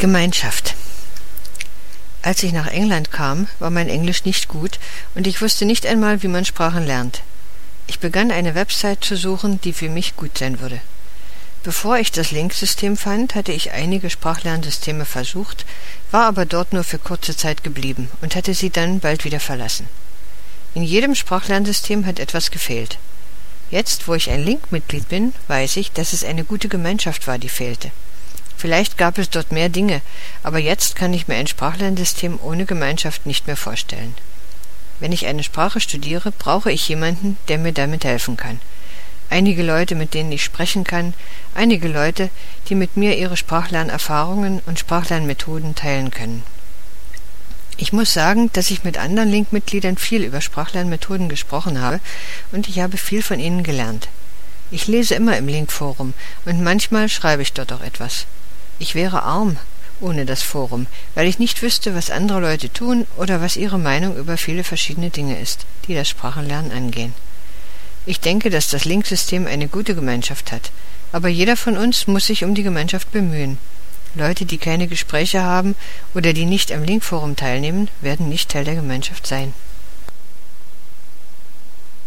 Gemeinschaft. Als ich nach England kam, war mein Englisch nicht gut und ich wusste nicht einmal, wie man Sprachen lernt. Ich begann eine Website zu suchen, die für mich gut sein würde. Bevor ich das Link-System fand, hatte ich einige Sprachlernsysteme versucht, war aber dort nur für kurze Zeit geblieben und hatte sie dann bald wieder verlassen. In jedem Sprachlernsystem hat etwas gefehlt. Jetzt, wo ich ein Link-Mitglied bin, weiß ich, dass es eine gute Gemeinschaft war, die fehlte. Vielleicht gab es dort mehr Dinge, aber jetzt kann ich mir ein Sprachlernsystem ohne Gemeinschaft nicht mehr vorstellen. Wenn ich eine Sprache studiere, brauche ich jemanden, der mir damit helfen kann. Einige Leute, mit denen ich sprechen kann, einige Leute, die mit mir ihre Sprachlernerfahrungen und Sprachlernmethoden teilen können. Ich muss sagen, dass ich mit anderen Link-Mitgliedern viel über Sprachlernmethoden gesprochen habe und ich habe viel von ihnen gelernt. Ich lese immer im Link-Forum und manchmal schreibe ich dort auch etwas. Ich wäre arm ohne das Forum, weil ich nicht wüsste, was andere Leute tun oder was ihre Meinung über viele verschiedene Dinge ist, die das Sprachenlernen angehen. Ich denke, dass das Linksystem eine gute Gemeinschaft hat, aber jeder von uns muss sich um die Gemeinschaft bemühen. Leute, die keine Gespräche haben oder die nicht am Linkforum teilnehmen, werden nicht Teil der Gemeinschaft sein.